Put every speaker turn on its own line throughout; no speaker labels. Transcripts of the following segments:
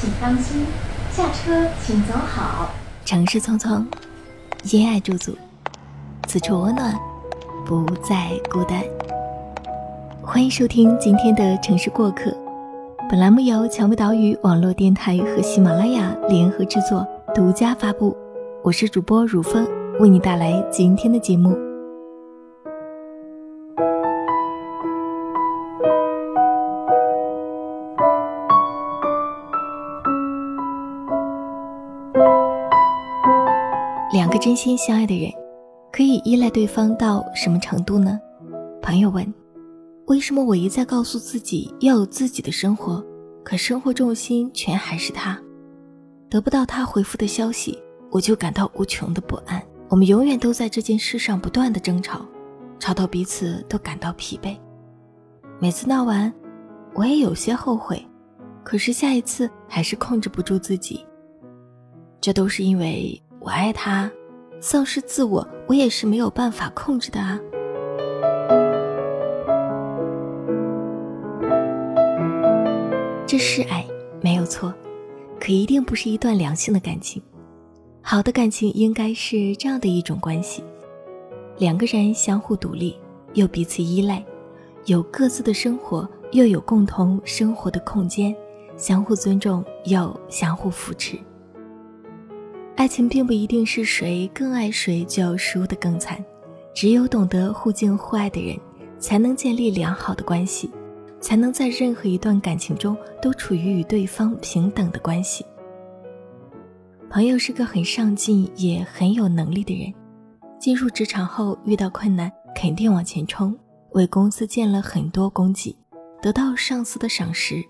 请当心，下车请走好。
城市匆匆，因爱驻足，此处温暖，不再孤单。欢迎收听今天的《城市过客》，本栏目由蔷薇岛屿网络电台和喜马拉雅联合制作，独家发布。我是主播如风，为你带来今天的节目。两个真心相爱的人，可以依赖对方到什么程度呢？朋友问：为什么我一再告诉自己要有自己的生活，可生活重心全还是他？得不到他回复的消息，我就感到无穷的不安。我们永远都在这件事上不断的争吵，吵到彼此都感到疲惫。每次闹完，我也有些后悔，可是下一次还是控制不住自己。这都是因为我爱他。丧失自我，我也是没有办法控制的啊。这是爱，没有错，可一定不是一段良性的感情。好的感情应该是这样的一种关系：两个人相互独立，又彼此依赖，有各自的生活，又有共同生活的空间，相互尊重又相互扶持。爱情并不一定是谁更爱谁就要输得更惨，只有懂得互敬互爱的人，才能建立良好的关系，才能在任何一段感情中都处于与对方平等的关系。朋友是个很上进也很有能力的人，进入职场后遇到困难肯定往前冲，为公司建了很多功绩，得到上司的赏识。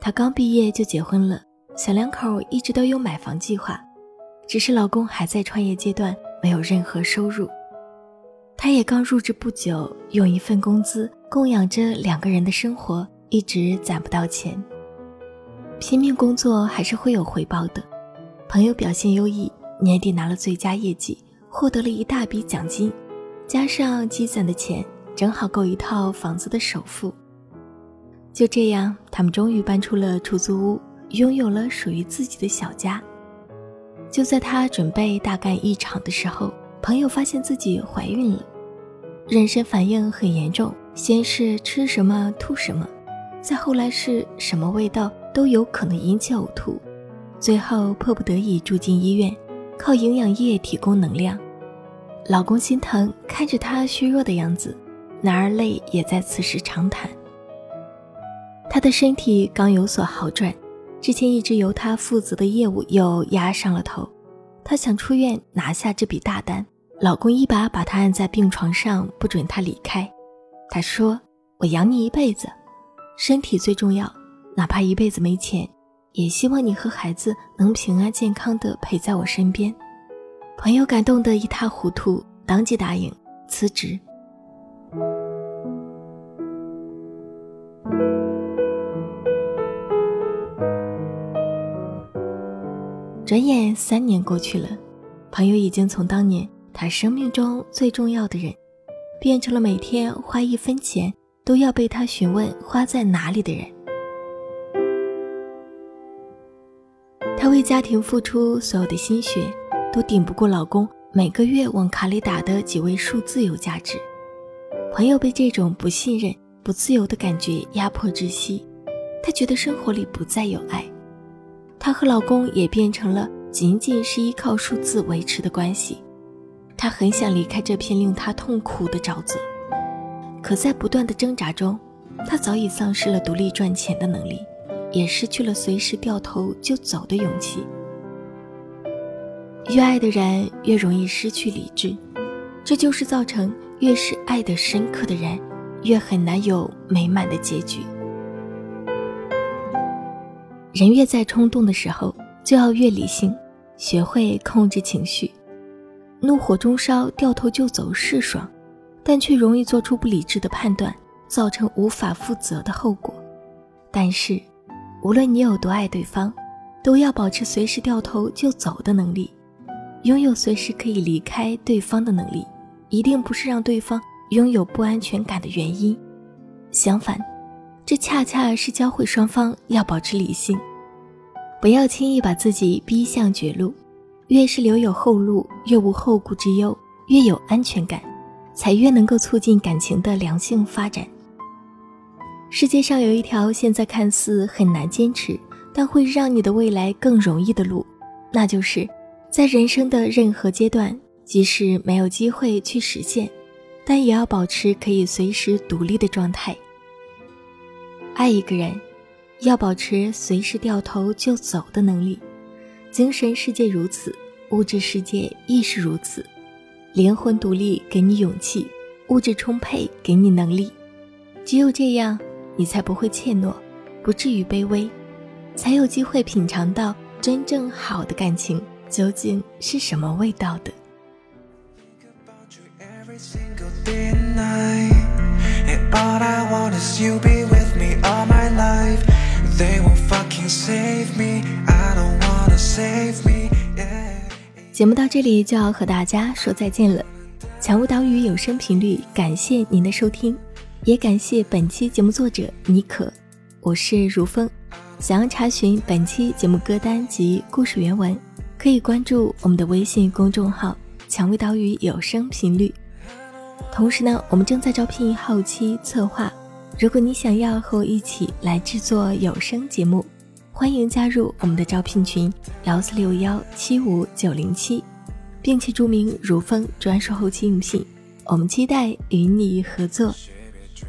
他刚毕业就结婚了，小两口一直都有买房计划。只是老公还在创业阶段，没有任何收入。他也刚入职不久，用一份工资供养着两个人的生活，一直攒不到钱。拼命工作还是会有回报的。朋友表现优异，年底拿了最佳业绩，获得了一大笔奖金，加上积攒的钱，正好够一套房子的首付。就这样，他们终于搬出了出租屋，拥有了属于自己的小家。就在她准备大干一场的时候，朋友发现自己怀孕了，妊娠反应很严重，先是吃什么吐什么，再后来是什么味道都有可能引起呕吐，最后迫不得已住进医院，靠营养液提供能量。老公心疼，看着她虚弱的样子，男儿泪也在此时长叹。她的身体刚有所好转。之前一直由他负责的业务又压上了头，她想出院拿下这笔大单，老公一把把她按在病床上，不准她离开。他说：“我养你一辈子，身体最重要，哪怕一辈子没钱，也希望你和孩子能平安健康的陪在我身边。”朋友感动得一塌糊涂，当即答应辞职。转眼三年过去了，朋友已经从当年他生命中最重要的人，变成了每天花一分钱都要被他询问花在哪里的人。她为家庭付出所有的心血，都顶不过老公每个月往卡里打的几位数字有价值。朋友被这种不信任、不自由的感觉压迫窒息，她觉得生活里不再有爱。她和老公也变成了仅仅是依靠数字维持的关系。她很想离开这片令她痛苦的沼泽，可在不断的挣扎中，她早已丧失了独立赚钱的能力，也失去了随时掉头就走的勇气。越爱的人越容易失去理智，这就是造成越是爱得深刻的人，越很难有美满的结局。人越在冲动的时候，就要越理性，学会控制情绪。怒火中烧，掉头就走是爽，但却容易做出不理智的判断，造成无法负责的后果。但是，无论你有多爱对方，都要保持随时掉头就走的能力，拥有随时可以离开对方的能力，一定不是让对方拥有不安全感的原因。相反。这恰恰是教会双方要保持理性。不要轻易把自己逼向绝路。越是留有后路，越无后顾之忧，越有安全感，才越能够促进感情的良性发展。世界上有一条现在看似很难坚持，但会让你的未来更容易的路，那就是在人生的任何阶段，即使没有机会去实现，但也要保持可以随时独立的状态。爱一个人，要保持随时掉头就走的能力。精神世界如此，物质世界亦是如此。灵魂独立给你勇气，物质充沛给你能力。只有这样，你才不会怯懦，不至于卑微，才有机会品尝到真正好的感情究竟是什么味道的。
All i want is you be with me all my life. They won't fucking save me. I don't wanna save me. Yeah.
节目到这里就要和大家说再见了蔷薇岛屿有声频率感谢您的收听也感谢本期节目作者妮可我是如风。想要查询本期节目歌单及故事原文可以关注我们的微信公众号蔷薇岛屿有声频率同时呢，我们正在招聘后期策划。如果你想要和我一起来制作有声节目。欢迎加入我们的招聘群幺四六幺七五九零七，并且注明如风专属后期应聘，我们期待与你合作。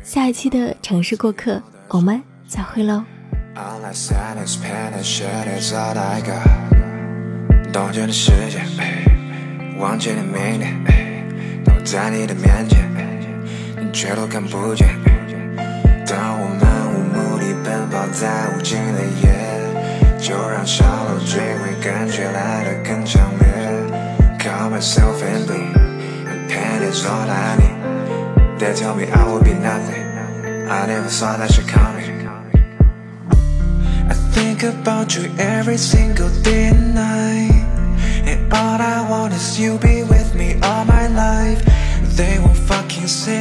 下一期的城市过客，我们再会喽。就让小楼追尾，感觉来得更强烈。Call myself and bleed, and pain is all I need. They tell me I will be nothing. I never saw that shit coming. I think about you every single day and night. And all I want is you be with me all my life. say